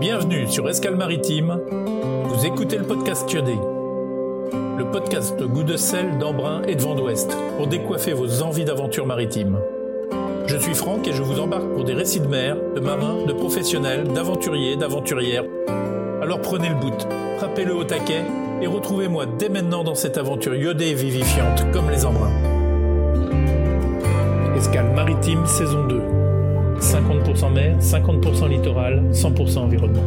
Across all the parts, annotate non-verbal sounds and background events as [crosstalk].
Bienvenue sur Escale Maritime. Vous écoutez le podcast Kyodé. Le podcast goût de sel, d'embrun et de vent d'ouest pour décoiffer vos envies d'aventure maritime. Je suis Franck et je vous embarque pour des récits de mer, de marins, de professionnels, d'aventuriers, d'aventurières. Alors prenez le bout, frappez-le au taquet et retrouvez-moi dès maintenant dans cette aventure iodée et vivifiante comme les embruns. Escale maritime saison 2. 50% mer, 50% littoral, 100% environnement.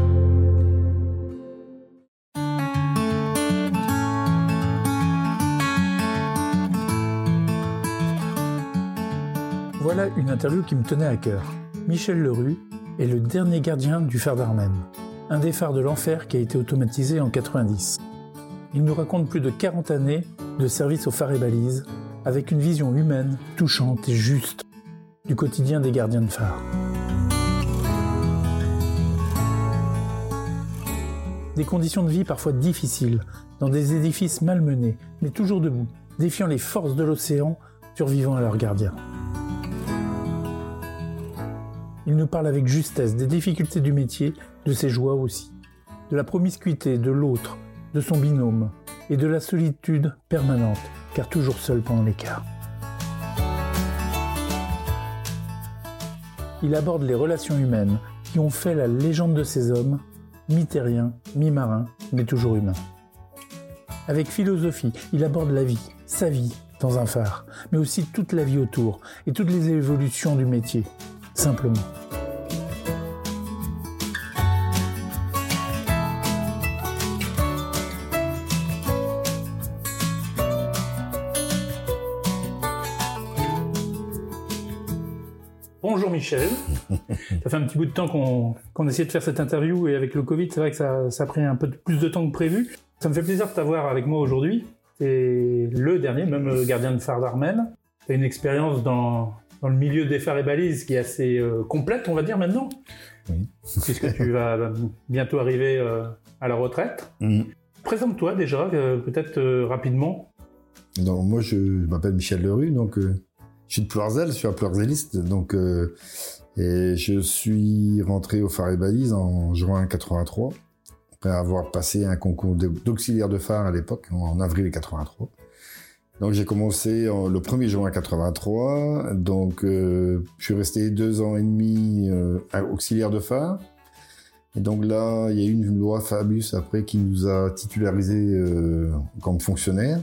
Voilà une interview qui me tenait à cœur. Michel Lerue est le dernier gardien du phare d'Armen, un des phares de l'enfer qui a été automatisé en 90. Il nous raconte plus de 40 années de service aux phares et balises, avec une vision humaine, touchante et juste du quotidien des gardiens de phare. Des conditions de vie parfois difficiles, dans des édifices malmenés, mais toujours debout, défiant les forces de l'océan, survivant à leurs gardiens. Il nous parle avec justesse des difficultés du métier, de ses joies aussi, de la promiscuité de l'autre, de son binôme, et de la solitude permanente, car toujours seul pendant l'écart. Il aborde les relations humaines qui ont fait la légende de ces hommes, mi-terriens, mi-marins, mais toujours humains. Avec philosophie, il aborde la vie, sa vie, dans un phare, mais aussi toute la vie autour et toutes les évolutions du métier, simplement. Michel. ça fait un petit bout de temps qu'on essayait de faire cette interview et avec le Covid, c'est vrai que ça, a pris un peu plus de temps que prévu. Ça me fait plaisir de t'avoir avec moi aujourd'hui. C'est le dernier, même le gardien de phare d'Armen. Tu as une expérience dans, le milieu des phares et balises qui est assez euh, complète, on va dire maintenant. Oui. [laughs] Puisque tu vas bientôt arriver euh, à la retraite. Mm. Présente-toi déjà, euh, peut-être rapidement. Donc, moi, je, m'appelle Michel Lerue, donc je suis de Ploirzel, je suis un Ploirzeliste, donc euh, et je suis rentré au phare et balise en juin 83 après avoir passé un concours d'auxiliaire de phare à l'époque en avril 83. Donc j'ai commencé le 1er juin 83, donc euh, je suis resté deux ans et demi euh, auxiliaire de phare. Et donc là, il y a eu une loi Fabius après qui nous a titularisé comme fonctionnaires.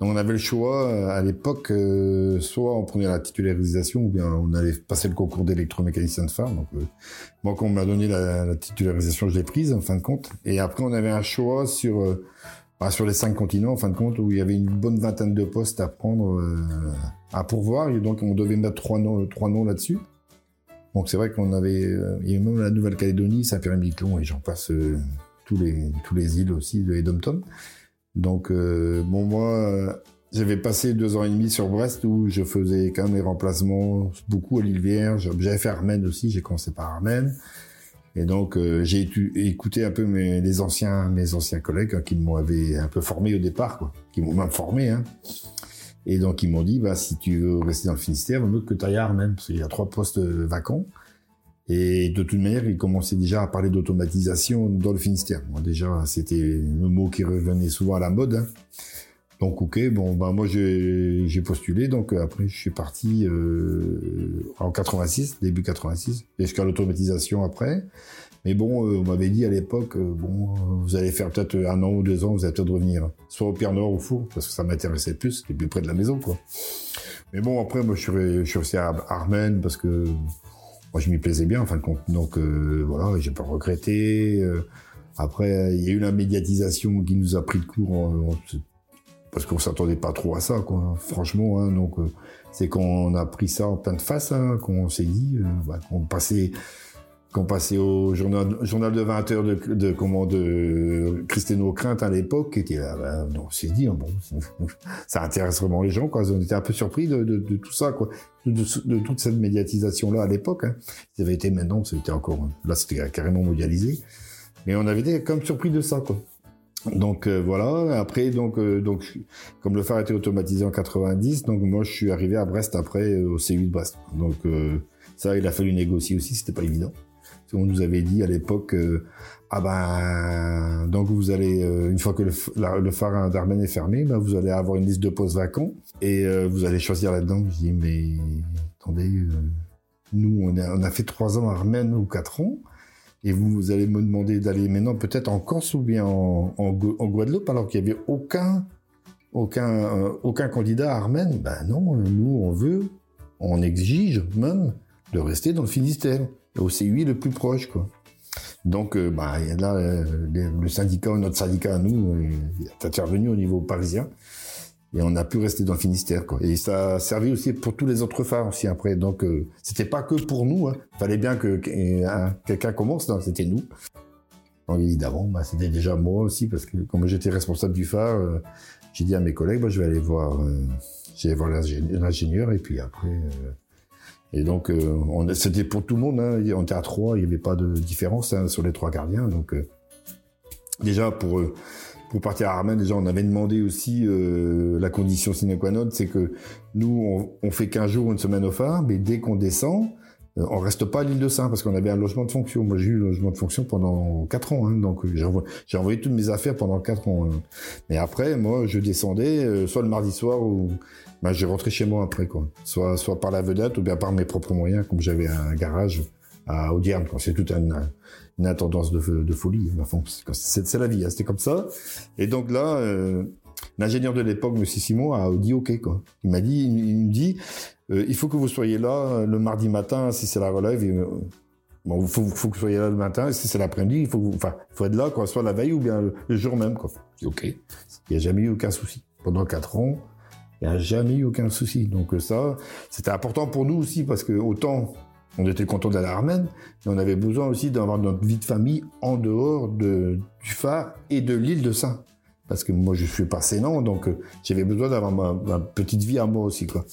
Donc on avait le choix euh, à l'époque, euh, soit on prenait la titularisation ou bien on allait passer le concours d'électromécanicien de phare. Donc euh, moi quand on m'a donné la, titularisation, je l'ai prise en fin de compte. Et après on avait un choix sur bah, sur les cinq continents en fin de compte où il y avait une bonne vingtaine de postes à prendre à pourvoir. Et donc on devait mettre trois noms trois noms là-dessus. Donc c'est vrai qu'on avait il y avait même la Nouvelle-Calédonie, Saint-Pierre-et-Miquelon et j'en passe tous les tous les îles aussi de Dom-Tom. Donc, euh, bon, moi, euh, j'avais passé deux ans et demi sur Brest où je faisais quand même les remplacements beaucoup à l'île Vierge. J'avais fait Armen aussi, j'ai commencé par Armen. Et donc, euh, j'ai écouté un peu mes, anciens, mes anciens collègues hein, qui m'avaient un peu formé au départ, quoi, qui m'ont même formé. Hein. Et donc, ils m'ont dit, bah, si tu veux rester dans le Finistère, il vaut mieux que tu ailles à Armen, parce qu'il y a trois postes vacants. Et de toute manière, il commençait déjà à parler d'automatisation dans le Finistère. Moi, déjà, c'était le mot qui revenait souvent à la mode. Hein. Donc, ok, bon, bah moi j'ai postulé. Donc euh, après, je suis parti euh, en 86, début 86, jusqu'à l'automatisation après. Mais bon, euh, on m'avait dit à l'époque, bon, vous allez faire peut-être un an ou deux ans, vous allez peut-être revenir, soit au Pierre Nord ou Four, parce que ça m'intéressait plus, c'était plus près de la maison, quoi. Mais bon, après, moi, je suis, je resté à Armen parce que moi, je m'y plaisais bien, en fin de compte. Donc, euh, voilà, j'ai pas regretté. Euh, après, il y a eu la médiatisation qui nous a pris de court, parce qu'on s'attendait pas trop à ça. Franchement, hein, donc, euh, c'est qu'on a pris ça en plein de face, hein, qu'on s'est dit, bah, qu'on passait qu'on passait au journal, journal de 20 heures de, de comment de Christiano Crainte à l'époque, qui là, ben, on s'est dit, bon, [laughs] ça intéresse vraiment les gens, quoi. On était un peu surpris de, de, de tout ça, quoi, de, de, toute cette médiatisation là à l'époque. Hein. Ça avait été maintenant, c'était encore, là, c'était carrément mondialisé, mais on avait été comme surpris de ça, quoi. Donc euh, voilà. Après, donc, euh, donc, comme le phare était automatisé en 90, donc moi je suis arrivé à Brest après euh, au C8 Brest. Donc ça, il a fallu négocier aussi, c'était pas évident. On nous avait dit à l'époque, euh, ah ben, donc vous allez, euh, une fois que le, phare d'Armen est fermé, ben vous allez avoir une liste de postes vacants et euh, vous allez choisir là-dedans. Je dis, mais attendez, nous, on a, fait trois ans à Armen ou quatre ans. Et vous, allez me demander d'aller maintenant peut-être en Corse ou bien en, en, Guadeloupe alors qu'il n'y avait aucun, aucun, aucun candidat à Armen. Ben non, nous on veut, on exige même de rester dans le Finistère, au CUI le plus proche, quoi. Donc, euh, bah, là, euh, le syndicat, notre syndicat à nous, est intervenu au niveau parisien. Et on a pu rester dans le Finistère, quoi. Et ça a servi aussi pour tous les autres phares aussi après. Donc, euh, c'était pas que pour nous. Hein. Fallait bien que quelqu'un commence. C'était nous. Évidemment, bah, c'était déjà moi aussi parce que comme j'étais responsable du phare, j'ai dit à mes collègues, bah, je vais aller voir, j'ai voir l'ingénieur et puis après. Et donc, euh, c'était pour tout le monde. Hein. On était à trois, il n'y avait pas de différence hein, sur les trois gardiens. Donc, euh, déjà pour euh, pour partir à Armen, déjà on avait demandé aussi la condition sine qua non, c'est que nous on, fait 15 jours, une semaine au phare, mais dès qu'on descend, on reste pas à l'île de Saint parce qu'on avait un logement de fonction. Moi j'ai eu un logement de fonction pendant 4 ans, hein, donc j'ai envoyé, toutes mes affaires pendant 4 ans. Mais après, moi je descendais soit le mardi soir ou bah, j'ai rentré chez moi après, quoi. Soit, soit par la vedette ou bien par mes propres moyens, comme j'avais un garage à Audierne, C'est toute une, une de, folie. C'est la vie, hein. c'était comme ça. Et donc là, euh, l'ingénieur de l'époque, M. Simon, a dit OK. Il m'a dit, il, me dit, euh, il faut que vous soyez là le mardi matin, si c'est la relève. bon, il faut, faut, que vous soyez là le matin, si c'est l'après-midi, il faut, faut être là, quoi, soit la veille ou bien le, jour même, quoi. Dis OK. Il n'y a jamais eu aucun souci. Pendant quatre ans, il n'y a jamais eu aucun souci. Donc euh, ça, c'était important pour nous aussi parce que autant on était content d'aller à Armen, mais on avait besoin aussi d'avoir notre vie de famille en dehors de, du phare et de l'île de Saint. Parce que moi, je suis pas sénant, donc euh, j'avais besoin d'avoir ma, petite vie à moi aussi, quoi.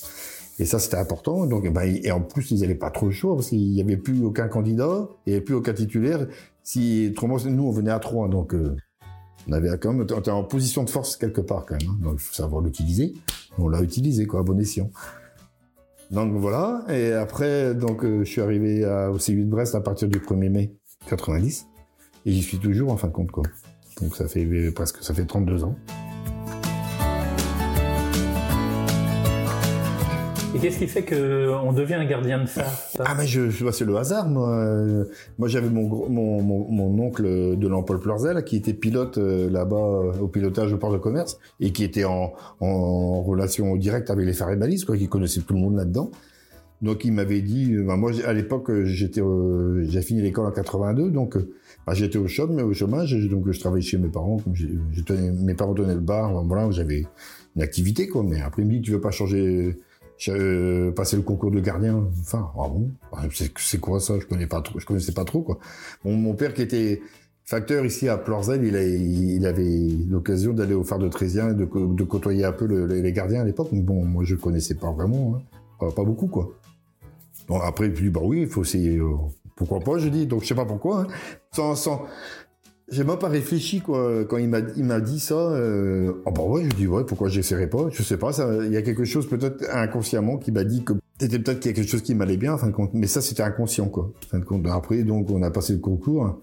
Et ça, c'était important. Donc, ben, et en plus, ils n'avaient pas trop chaud parce qu'il n'y avait plus aucun candidat, il n'y avait plus aucun titulaire. Si, nous, on venait à trois, donc euh, on avait quand même, était en position de force quelque part quand même. Hein. donc, il faut savoir l'utiliser on l'a utilisé, quoi, à bon escient. Donc voilà, et après, donc, euh, je suis arrivé au C8 de Brest à partir du 1er mai 90, et j'y suis toujours en fin de compte, quoi. Donc ça fait presque, ça fait 32 ans. Et qu'est-ce qui fait qu'on devient un gardien de phare Ah mais je, je c'est le hasard. Moi, moi j'avais mon, mon, mon, oncle de l'Ampol Plurzel qui était pilote euh, là-bas euh, au pilotage au port de commerce et qui était en, en relation directe avec les phares et balises, quoi, qui connaissait tout le monde là-dedans. Donc il m'avait dit, euh, bah, moi à l'époque j'étais, j'ai fini l'école en 82, donc bah, j'étais au chômage, au chômage, donc je travaillais chez mes parents, mes parents tenaient le bar, voilà, j'avais une activité quoi. Mais après il me dit, tu veux pas changer passé le concours de gardien? Enfin, ah bon? C'est quoi ça? Je connais connaissais pas trop quoi. mon père qui était facteur ici à Plorzel, il, avait l'occasion d'aller au phare de Trésien de, côtoyer un peu les gardiens à l'époque. Mais bon, moi je connaissais pas vraiment, hein. pas, beaucoup quoi. Bon après, dit bah oui, il faut essayer. Euh, pourquoi pas Je dis donc je sais pas pourquoi. Hein. Sans, j'ai même pas réfléchi quoi quand il m'a il m'a dit ça. Euh... Oh bah ouais, je dis ouais, pourquoi j'essaierai pas Je sais pas, il y a quelque chose peut-être inconsciemment qui m'a dit que c'était peut-être quelque chose qui m'allait bien, en fin de compte. Mais ça c'était inconscient quoi. Fin de compte. Après donc on a passé le concours.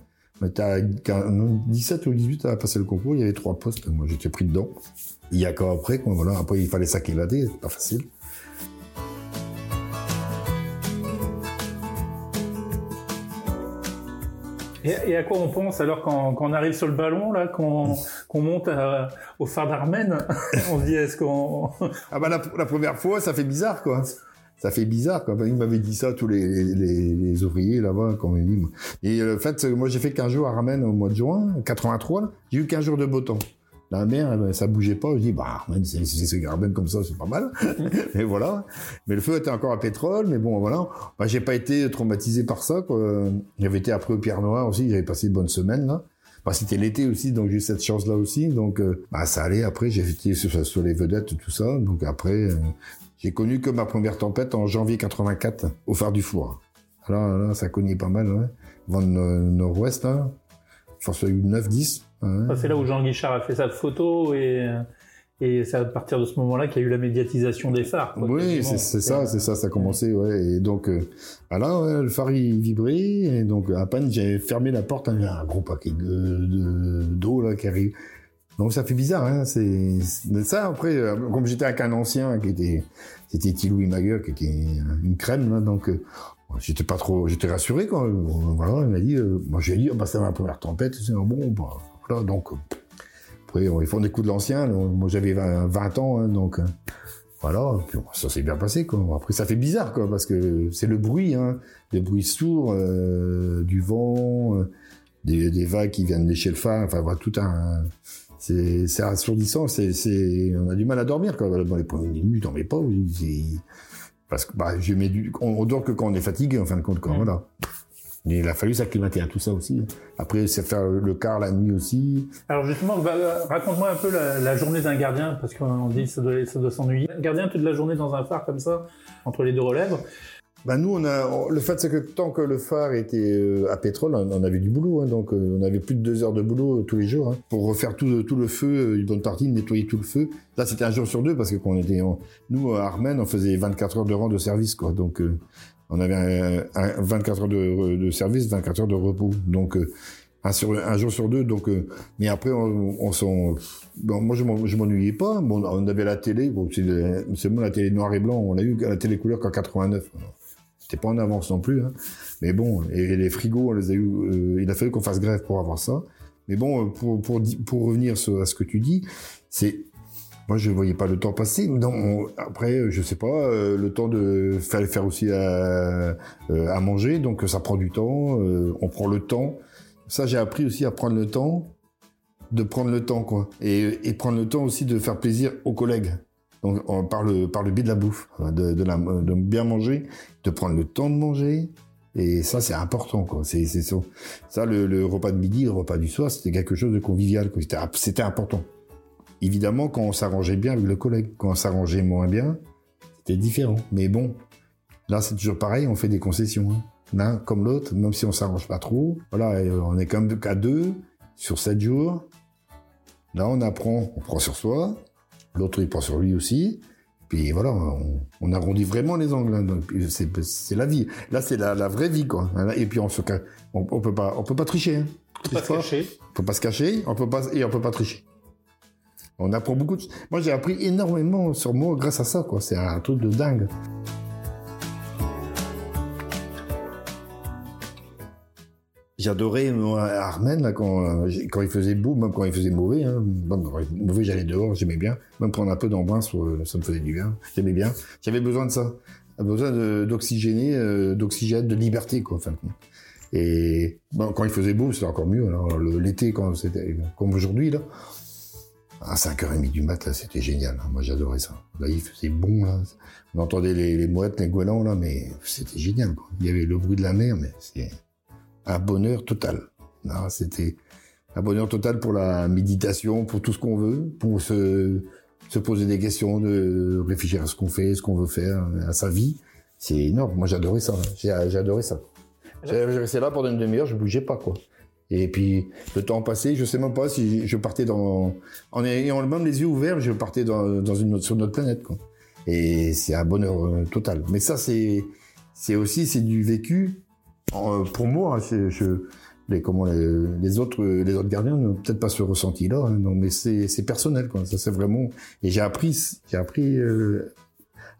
T'as 17 ou 18 à passer le concours, il y avait trois postes. Moi j'étais pris dedans. Il y a qu'après quoi voilà. Après il fallait s'acclimater, c'est pas facile. Et, à quoi on pense alors quand, on arrive sur le ballon, là, qu'on monte au phare d'Armen [laughs] On se dit, est-ce qu'on... ah bah la, première fois, ça fait bizarre, quoi. Ça fait bizarre, quoi. Il m'avait dit ça, tous les, les, ouvriers là-bas, quand on dit. Et en fait, moi j'ai fait 15 jours à Armen au mois de juin, 83, j'ai eu 15 jours de beau temps. La mer, ça bougeait pas. Je dis, bah, c'est ce comme ça, c'est pas mal. [laughs] et voilà. Mais le feu était encore à pétrole. Mais bon, voilà. Bah, j'ai pas été traumatisé par ça, quoi. J'avais été après au Pierre Noir aussi. J'avais passé une bonne semaine, là. Bah, c'était l'été aussi, donc j'ai eu cette chance-là aussi. Donc, euh, bah, ça allait. Après, j'ai été sur, sur, les vedettes, tout ça. Donc après, euh, j'ai connu que ma première tempête en janvier 84 au phare du Four. Là, là, ça cognait pas mal, ouais. Vent nord-ouest, là. Force 9-10. C'est là où Jean Guichard a fait sa photo et, Et c'est à partir de ce moment-là qu'il y a eu la médiatisation des phares. quoi, Oui, c'est c'est ça, c'est ça, ça a commencé, ouais. Et donc, euh, ouais, le phare il vibrait, et donc à peine j'avais fermé la porte, il y a un gros paquet de de- d'eau là qui arrive. Donc ça fait bizarre, hein. C'est c'est- ça après, euh, comme j'étais avec un ancien qui était, c'était Tilou Magueur qui était une crème là, donc euh, j'étais pas trop, j'étais rassuré quoi. Bon, Voilà, il m'a dit, euh, moi j'ai dit, ah, bah c'est ma première tempête, c'est bon, bah voilà, donc. euh, après, ils font des coups de l'ancien. Moi, j'avais 20, 20 ans, hein, donc euh, voilà. Ça s'est bien passé, quoi. Après, ça fait bizarre, quoi, parce que c'est le bruit, hein, des bruits sourds, euh, du vent, des, vagues qui viennent lécher le phare. Enfin, voilà, tout un. C'est assourdissant. C'est on a du mal à dormir, quoi. Dans les premières minutes, on met pas. Parce que bah, je mets du, on, dort que quand on est fatigué, en fin de compte. Mm. Voilà. Mais il a fallu s'acclimater à tout ça aussi. Après, c'est faire le quart la nuit aussi. Alors justement, euh, raconte-moi un peu la, la journée d'un gardien, parce qu'on dit que ça doit, ça doit s'ennuyer. Un gardien toute la journée dans un phare comme ça, entre les deux relèves. Bah nous, on a le fait c'est que tant que le phare était euh, à pétrole, on, avait du boulot, hein, donc euh, on avait plus de deux heures de boulot euh, tous les jours hein, pour refaire tout, le- tout le feu, euh, une bonne partie, nettoyer tout le feu. Là, c'était un jour sur deux parce que quand était, nous à Armen, on faisait 24 heures de rang de service, quoi. Donc euh, on avait un, un 24 heures de, de service, 24 heures de repos, donc euh, un, sur, un jour sur deux. Donc, euh, mais après, on, on s'en, bon, moi je m'en- je m'ennuyais pas. Bon, on avait la télé, bon, c'est moi la télé noir et blanc, on l'a eu la télé couleur qu'en 89. C'était pas en avance non plus, hein. mais bon, et les frigos, euh, il a fallu qu'on fasse grève pour avoir ça. Mais bon, euh, pour pour pour revenir à ce que tu dis, c'est moi je voyais pas le temps passer. Non, on- après, je sais pas, euh, le temps de faire faire aussi à, euh, à manger, donc ça prend du temps. euh, on prend le temps. Ça, j'ai appris aussi à prendre le temps, de prendre le temps, quoi, et, et prendre le temps aussi de faire plaisir aux collègues. Donc, on, par le par le biais de la bouffe, de, de, bien manger, de prendre le temps de manger. Et ça, c'est important, quoi. C'est, ça. Le, repas de midi, le repas du soir, c'était quelque chose de convivial, quoi. C'était, important. Évidemment, quand on s'arrangeait bien avec le collègue, quand on s'arrangeait moins bien, c'était différent. Mais bon, là, c'est toujours pareil, on fait des concessions. Hein. L'un comme l'autre, même si on s'arrange pas trop. Voilà, et on est quand même deux sur sept jours. Là, on apprend, on prend sur soi. L'autre, il prend sur lui aussi. Puis voilà, on, on arrondit vraiment les angles. hein. C'est, la vie. Là, c'est la, la vraie vie, quoi. Et puis on se, on, on peut pas, on peut pas tricher. Hein. Faut pas se cacher. on peut pas se cacher, on peut pas et on peut pas tricher. On apprend beaucoup. De... Moi, j'ai appris énormément sur moi grâce à ça, quoi. C'est un truc de dingue. J'adorais Armen là, quand, euh, quand il faisait beau, même quand il faisait mauvais. Hein. Mauvais, j'allais dehors, j'aimais bien. Même prendre un peu d'ambiance, euh, ça me faisait du bien. J'aimais bien. J'avais besoin de ça. J'avais besoin d'oxygéner, euh, d'oxygène, de liberté, quoi. Et bon, quand il faisait beau, c'était encore mieux. L'été, comme aujourd'hui là, à 5h30 du mat, c'était génial. hein. Moi, j'adorais ça. Là, il faisait bon là. On entendait les, mouettes, les goélands là, mais c'était génial. Il y avait le bruit de la mer, mais c'est un bonheur total. C'était un bonheur total pour la méditation, pour tout ce qu'on veut, pour se se poser des questions, de réfléchir à ce qu'on fait, ce qu'on veut faire, à sa vie. C'est énorme. Moi, j'adorais ça. J'ai adoré ça. J'ai resté là pendant une demi-heure, je bougeais pas, quoi. Et puis, le temps passé, je sais même pas si je partais dans, en ayant même les yeux ouverts, je partais dans, une autre, sur notre planète. Et c'est un bonheur euh, total. Mais ça, c'est, c'est aussi, c'est du vécu. En, euh, pour moi, hein, je, je- les, comment, les, les autres, les autres gardiens n'ont peut-être pas ce ressenti-là, hein, non, mais c'est, c'est personnel, quoi. Ça, c'est vraiment, et j'ai appris, j'ai appris, euh,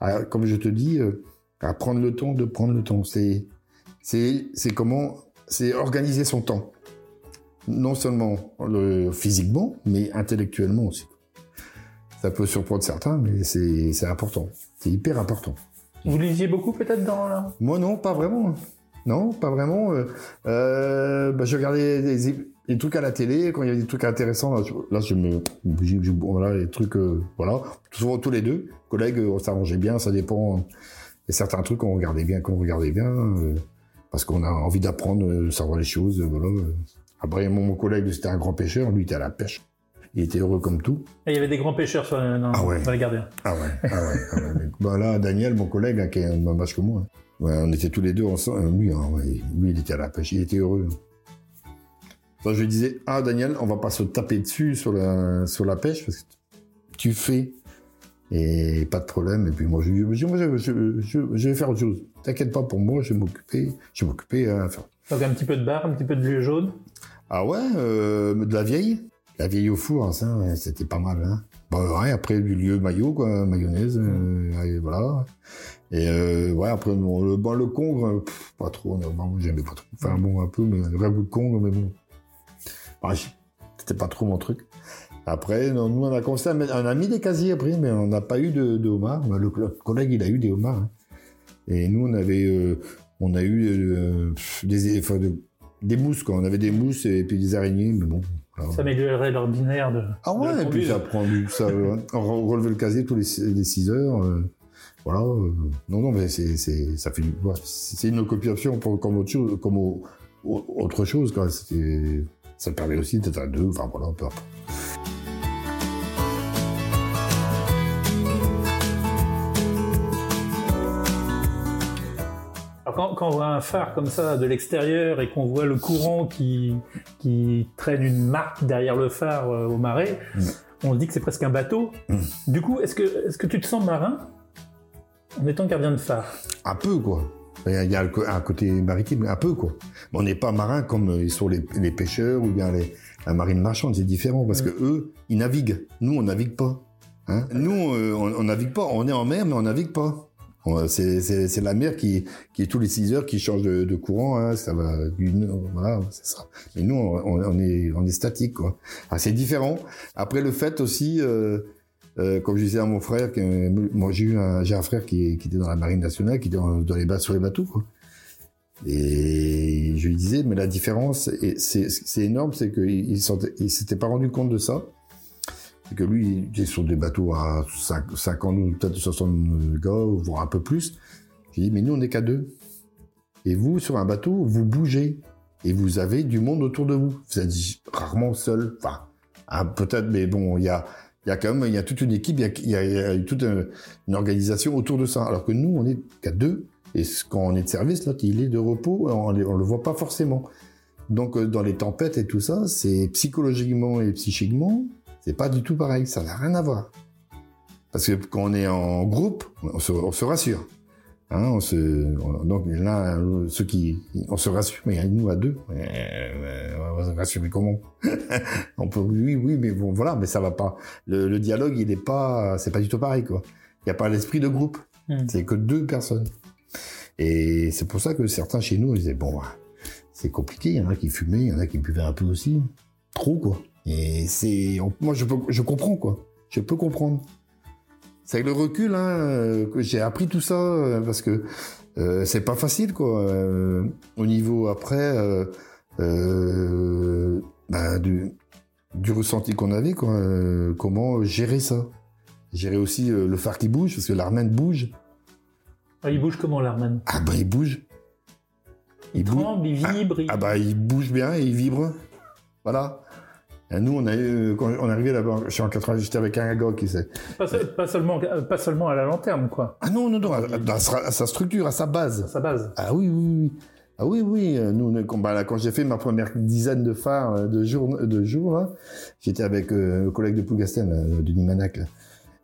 à- comme je te dis, euh, à prendre le temps de prendre le temps. C'est, c'est, c'est comment, c'est organiser son temps. Non seulement le, physiquement, mais intellectuellement aussi. Ça peut surprendre certains, mais c'est, c'est important. C'est hyper important. Vous lisiez beaucoup peut-être dans la... Moi, non, pas vraiment. Non, pas vraiment. Euh, euh, bah, je regardais des, des trucs à la télé, quand il y avait des trucs intéressants, là, je, là, je me... je- je- voilà, les trucs... euh, voilà. Souvent, tous les deux, collègues, on s'arrangeait bien, ça dépend. Il y a certains trucs qu'on regardait bien, qu'on regardait bien, euh, parce qu'on a envie d'apprendre, de savoir les choses, voilà. Après, mon, mon collègue, c'était un grand pêcheur, lui, il était à la pêche. Il était heureux comme tout. Et il y avait des grands pêcheurs sur, dans, Ah ouais. dans les gardiens. Ah ouais, ah ouais. ah ouais. [laughs] Bah là, Daniel, mon collègue, hein, qui est le même âge que moi, hein. Ouais, on était tous les deux ensemble. euh, Lui, hein, ouais, lui, il était à la pêche, il était heureux. Je lui disais, ah Daniel, on va pas se taper dessus sur la, sur la pêche, parce que tu fais. Et pas de problème. Et puis moi, je, je, moi, je, je, je, je vais faire autre chose. T'inquiète pas pour moi, je vais m'occuper. Je vais m'occuper à faire. Donc un petit peu de bar, un petit peu de vieux jaune. Ah ouais, euh, de la vieille. La vieille au four, hein, ça, ouais, c'était pas mal. Hein. Bah ouais, après du lieu maillot, quoi, mayonnaise, euh, et voilà. Et euh, ouais, après bon, le, bon, le congre, pff, pas trop. J'aimais pas trop. Enfin bon, un peu, mais un vrai goût de congre, mais bon. Bah, c'était pas trop mon truc. Après, non, nous on a commencé à mettre, on a mis des casiers après, mais on n'a pas eu de, de homard. Le, le collègue il a eu des homards. Hein. Et nous on avait, euh, on a eu euh, des, enfin, de- des mousses quoi. On avait des mousses et puis des araignées, mais bon. Ça améliorerait l'ordinaire de. Ah ouais, et puis ça prend du, ça, on relevait le casier tous les, les 6 heures. euh, voilà. euh, non, non, mais c'est, c'est, ça fait ouais, c'est une pour, comme autre chose, comme au- au- autre chose, quoi. Ça permet aussi d'être à deux, enfin voilà, peu importe. Alors quand, quand on voit un phare comme ça de l'extérieur et qu'on voit le courant qui, qui traîne une marque derrière le phare euh, au marais, Mm. on se dit que c'est presque un bateau. Mm. Du coup, est-ce que, est-ce que tu te sens marin? En étant gardien de phare Un peu, quoi. Il y a, un côté maritime, un peu, quoi. Mais on n'est pas marin comme euh, ils sont les, les pêcheurs ou bien les, la marine marchande, c'est différent parce que eux, ils naviguent. Nous, on navigue pas. Hein Nous, euh, on, on navigue pas. On est en mer, mais on navigue pas. C'est la mer qui, qui est tous les 6 heures qui change de, de courant. Hein, ça va voilà, c'est ça. Mais nous, on, on est, on est statique, quoi. Ah, c'est différent. Après, le fait aussi, euh, euh, comme je disais à mon frère, moi j'ai un, un frère qui, était dans la marine nationale, qui était dans, les bas sur les bateaux. Et je lui disais, mais la différence, c'est énorme, c'est qu'il il s'était pas rendu compte de ça. C'est que lui, il était sur des bateaux à 5, 50 ou peut-être 60 gars, voire un peu plus. J'ai dit, mais nous, on n'est qu'à deux. Et vous, sur un bateau, vous bougez. Et vous avez du monde autour de vous. Vous êtes rarement seul. Enfin, peut-être, mais bon, il y a, il y a quand même, il y a toute une équipe, il y a, toute une, une organisation autour de ça. Alors que nous, on est qu'à deux. Et quand on est de service, l'autre, il est de repos, on, on le voit pas forcément. Donc, euh, dans les tempêtes et tout ça, c'est psychologiquement et psychiquement, c'est pas du tout pareil. Ça n'a rien à voir. Parce que quand on est en groupe, on se rassure. Hein, on se, on- donc là, ceux qui, on se rassure, mais nous à deux, on va se rassurer comment? [laughs] On peut, oui, oui, mais bon, voilà, mais ça va pas. Le, le dialogue, il est pas, c'est pas du tout pareil, quoi. Il n'y a pas l'esprit de groupe. Hmm. C'est que deux personnes. Et c'est pour ça que certains chez nous ils disaient bon, c'est compliqué. Il y en a qui fumaient, il y en a qui buvaient un peu aussi, trop quoi. Et c'est, moi je peux, je comprends quoi. Je peux comprendre. C'est avec le recul hein, que j'ai appris tout ça euh, parce que euh, c'est pas facile quoi. Euh, au niveau après euh, bah, du, du ressenti qu'on avait quoi. comment gérer ça Gérer aussi le phare qui bouge parce que l'armène bouge. Ah, Il bouge comment l'Arman Ah bah il bouge. Il bouge. tremble, il vibre, il- Ah bah il bouge bien et il vibre. Voilà. Et nous on a eu, quand on est arrivé là-bas, je suis en 80, j'étais avec un gars qui sait. pas, se- pas seulement, euh, pas seulement à la lanterne, quoi, Ah non, non, non, à, à sa, à sa structure, à sa à base. sa base. Ah oui, oui, oui. Ah oui, oui. euh, Nous, quand, bah, là, quand j'ai fait ma première dizaine de phares euh, de jours, de jours là, j'étais avec euh, le collègue de Plougastel, là, Denis Manac. là.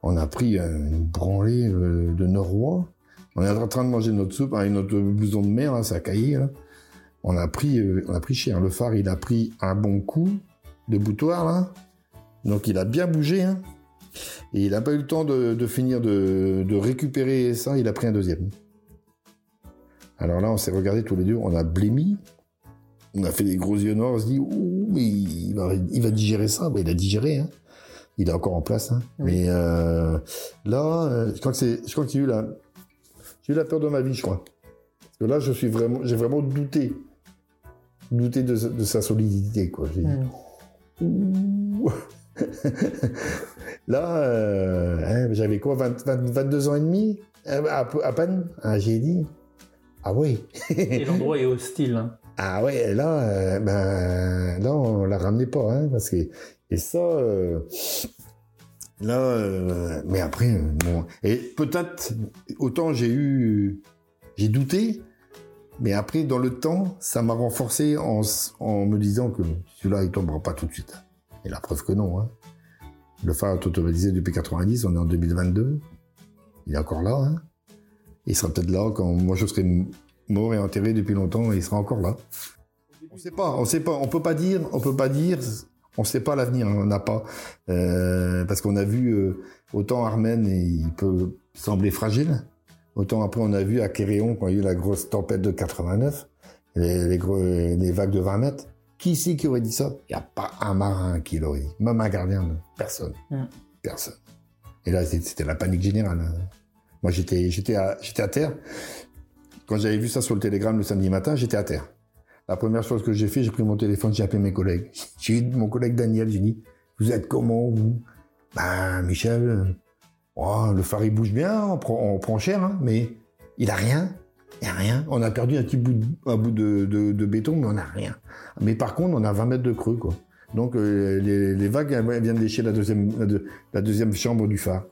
On a pris euh, une branlée euh, de Norois. On est en train de manger notre soupe avec notre blouson de mer, là, ça a caillé. Là. On a pris, euh, on a pris cher. Le phare, il a pris un bon coup de boutoir là. Donc il a bien bougé. Hein. Et il n'a pas eu le temps de, de finir de, de récupérer ça. Il a pris un deuxième. Alors là, on s'est regardé tous les deux, on a blémi, on a fait des gros yeux noirs, on se dit, ouh, mais il va, il va digérer ça. Bah, il a digéré, hein. Il est encore en place, hein. Oui. Mais euh, là, euh, je crois que c'est, je crois que j'ai eu la, j'ai eu la peur de ma vie, je crois. Parce que là, je suis vraiment, j'ai vraiment douté, douté de, de sa solidité, quoi. J'ai dit, Hmm. Ouh. [laughs] Là, euh, hein, j'avais quoi, 20 20 22 ans et demi Euh, à, peine Ah, J'ai dit, ah oui, Et l'endroit est hostile. hein. ah ouais, là, euh, ben, là, on la ramenait pas, hein, parce que, et ça, euh, là, mais après, bon, et peut-être, autant j'ai eu, j'ai douté, mais après, dans le temps, ça m'a renforcé en, me disant que celui-là, il tombera pas tout de suite. Et la preuve que non, hein. Le phare est automatisé depuis 90, on est en 2022. Il est encore là. Hein. Il sera peut-être là quand moi je serai mort et enterré depuis longtemps il sera encore là. On sait pas, on sait pas, on peut pas dire, on peut pas dire, on sait pas l'avenir, on n'a pas, euh, parce qu'on a vu euh, autant Armen et il peut sembler fragile, autant après on a vu à Kéréon quand il y a eu la grosse tempête de 89, les, les, les vagues de 20 mètres. Qui c'est qui aurait dit ça? Il n'y a pas un marin qui l'aurait dit, même un gardien, personne, personne. Et là c'était la panique générale. Hein. Moi j'étais j'étais à, j'étais à terre. Quand j'avais vu ça sur le télégramme le samedi matin, j'étais à terre. La première chose que j'ai fait, j'ai pris mon téléphone, j'ai appelé mes collègues. [laughs] J'ai eu mon collègue Daniel, j'ai dit, vous êtes comment, vous? Ben, Michel, oh, le phare, il bouge bien, on prend, cher, hein, mais il a rien. Il n'y a rien. On a perdu un petit bout, de, un bout de, béton, mais on n'a rien. Mais par contre, on a 20 mètres de creux, quoi. Donc, euh, les, vagues elles viennent lécher la deuxième, la, deuxième chambre du phare.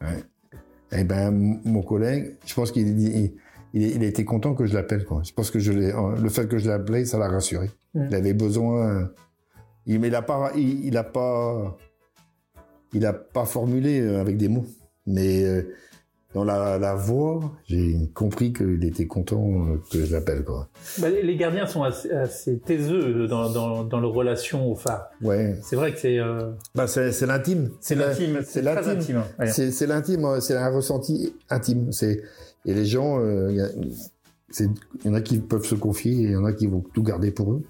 Ouais. Eh ben, mon collègue, je pense qu'il il, il, a été content que je l'appelle. Quoi. Je pense que je le fait que je l'ai appelé, ça l'a rassuré. Il avait besoin. Il, mais il a pas, il, a pas, il a pas formulé euh, avec des mots. Mais euh, dans la, voix, j'ai compris qu'il était content euh, que je l'appelle. Quoi. Bah, les gardiens sont assez, taiseux dans, dans, dans, leur relation au phare. Ouais. C'est vrai que c'est. Bah, c'est l'intime. C'est l'intime. C'est l'intime. C'est l'intime. C'est un ressenti intime. C'est et les gens, euh, il y, en a qui peuvent se confier et il y en a qui vont tout garder pour eux.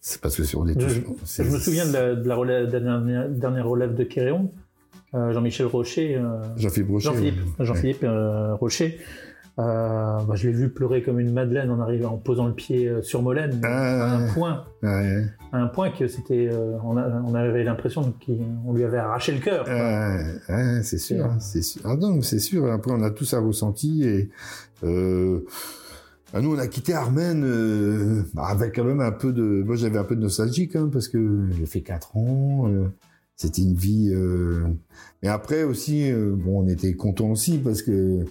C'est parce que sur des touches. Je, me souviens de la, de la, relève, dernière, relève de Kéréon. Euh, Jean-Michel Rocher. Euh, Jean-Philippe Rocher. Jean-Philippe, Jean-Philippe Rocher. Euh, bah, je l'ai vu pleurer comme une madeleine en arrivant, en posant le pied euh, sur Molène, ah, à un point, à un point que c'était, euh, on, avait l'impression qu'on lui avait arraché le cœur. c'est sûr, c'est sûr. Ah non, c'est sûr. Après, on a tout ça ressenti et bah, nous, on a quitté Armen bah, avec quand même un peu de. Moi, j'avais un peu de nostalgie quand même parce que j'ai fait quatre ans. c'était une vie. Mais après aussi, bon, on était contents aussi parce que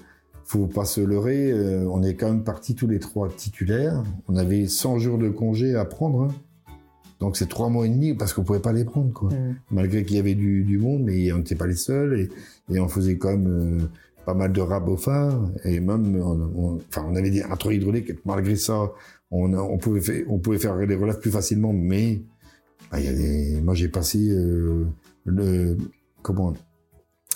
faut pas se leurrer, euh, on est quand même partis tous les trois titulaires. On avait 100 jours de congé à prendre. Hein. Donc c'est trois mois et demi parce qu'on pouvait pas les prendre, quoi. Mm. Malgré qu'il y avait du, monde, mais on n'était pas les seuls et, on faisait quand même euh, pas mal de rab au phare et même, on, enfin, on avait des, un trou hydraulique. Malgré ça, on, pouvait faire, on pouvait faire les relèves plus facilement, mais bah, y a des, moi j'ai passé euh, le comment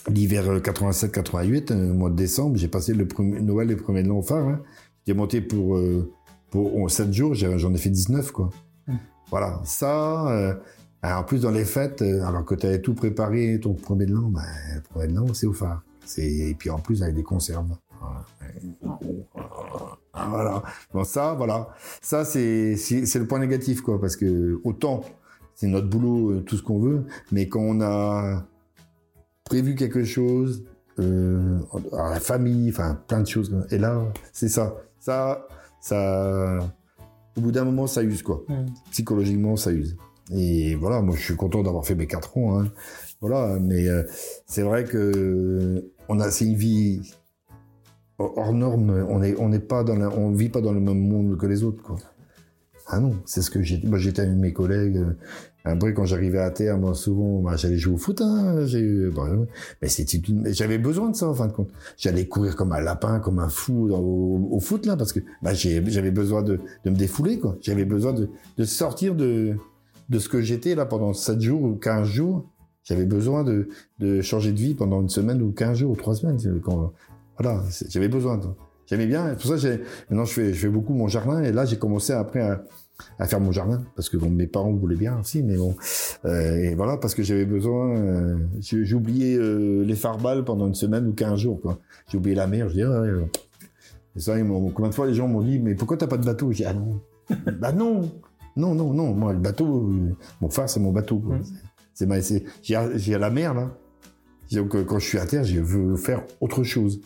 l'hiver 87-88, euh, au mois de décembre, j'ai passé le premier, Noël et le premier de l'an au phare. Hein. J'ai monté pour, euh, pour 7 jours, j'en ai fait 19, quoi. Hum. Voilà, ça, euh, en plus dans les fêtes, alors que tu avais tout préparé, ton premier de l'an, ben, le premier de l'an, c'est au phare. Et puis en plus avec des conserves. Voilà. Bon, ça, voilà. Ça, c'est le point négatif, quoi, parce que autant c'est notre boulot, tout ce qu'on veut, mais quand on a prévu quelque chose, euh, à la famille, enfin plein de choses. Et là, c'est ça. Ça, ça, au bout d'un moment, ça use quoi. Psychologiquement, ça use. Et voilà, moi, je suis content d'avoir fait mes quatre ans. Hein. Voilà, mais euh, c'est vrai que on a, c'est une vie hors norme. On est, on n'est pas dans la, on vit pas dans le même monde que les autres quoi. Ah non, c'est ce que j'ai. Moi, j'étais avec mes collègues. Euh, après, quand j'arrivais à terre, moi, souvent, bah, j'allais jouer au foot. Hein, j'ai, bah, mais c'était j'avais besoin de ça en fin de compte. J'allais courir comme un lapin, comme un fou au, foot là, parce que bah, j'avais besoin de, de, me défouler, quoi. J'avais besoin de, de sortir de, de ce que j'étais là pendant 7 jours ou 15 jours. J'avais besoin de, de changer de vie pendant une semaine ou 15 jours ou 3 semaines. Voilà, j'avais besoin. J'aimais bien. Pour ça, maintenant, je fais, je fais beaucoup mon jardin. Et là, j'ai commencé après à, faire mon jardin parce que bon, mes parents voulaient bien aussi, mais bon, euh, et voilà parce que j'avais besoin. Euh, j'ai oublié euh, les farballes pendant une semaine ou quinze jours quoi. J'ai oublié la mer. Je dis ah, et combien de fois les gens m'ont dit mais pourquoi t'as pas de bateau? J'ai ah non, [laughs] bah non, non non non. Moi le bateau, euh, mon phare c'est mon bateau. Mmh. C'est ma, j'ai la mer là. Donc quand je suis à terre, je veux faire autre chose.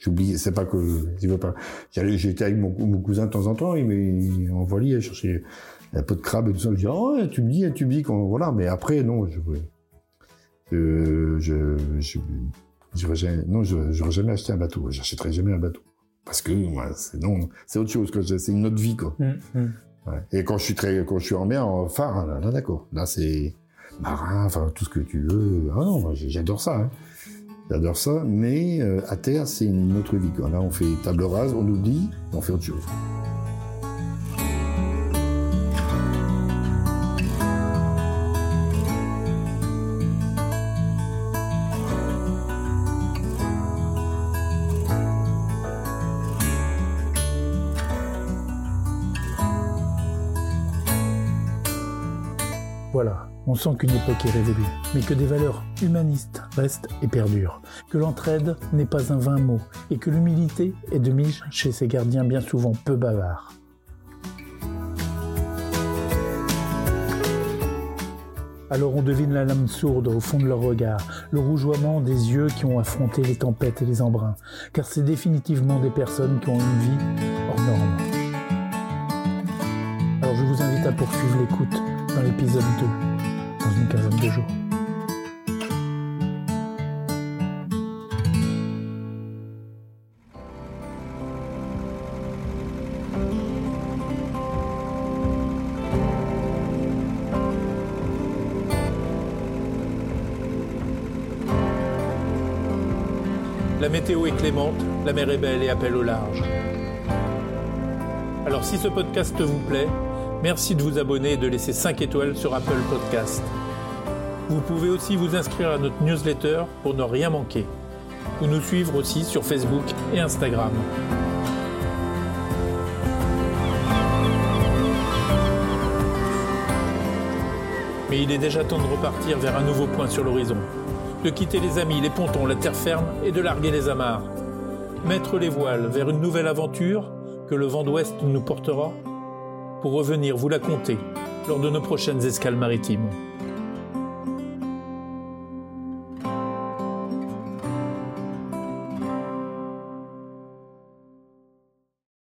J'oublie, c'est pas que je veux pas. J'étais avec mon, cousin de temps en temps, il m'envoyait il chercher un peu de crabe et tout ça. Je dis, oh, tu me dis, tu me dis, quand, voilà. Mais après, non, je, je, je, je, jamais, non, je, j'aurais jamais acheté un bateau. J'achèterai jamais un bateau. Parce que, moi, c'est, non, c'est autre chose, c'est une autre vie, quoi. Mmh, mmh. Ouais. Et quand je suis très, quand je suis en mer, en phare, là, là d'accord. Là, c'est, marin, enfin tout ce que tu veux. Ah j'adore ça. Hein. J'adore ça, mais euh, à terre, c'est une autre vie. Là, on fait table rase, on oublie, on fait autre chose. Voilà, on sent qu'une époque est révolue, mais que des valeurs humanistes restent et perdurent, que l'entraide n'est pas un vain mot, et que l'humilité est de mise chez ces gardiens bien souvent peu bavards. Alors on devine la lame sourde au fond de leur regard, le rougeoiement des yeux qui ont affronté les tempêtes et les embruns, car c'est définitivement des personnes qui ont une vie hors norme. Alors je vous invite à poursuivre l'écoute dans l'épisode 2, dans une quinzaine de jours. La météo est clémente, la mer est belle et appelle au large. Alors si ce podcast vous plaît, Merci de vous abonner et de laisser 5 étoiles sur Apple Podcast. Vous pouvez aussi vous inscrire à notre newsletter pour ne rien manquer. Ou nous suivre aussi sur Facebook et Instagram. Mais il est déjà temps de repartir vers un nouveau point sur l'horizon. De quitter les amis, les pontons, la terre ferme et de larguer les amarres. Mettre les voiles vers une nouvelle aventure que le vent d'ouest nous portera pour revenir vous la compter lors de nos prochaines escales maritimes.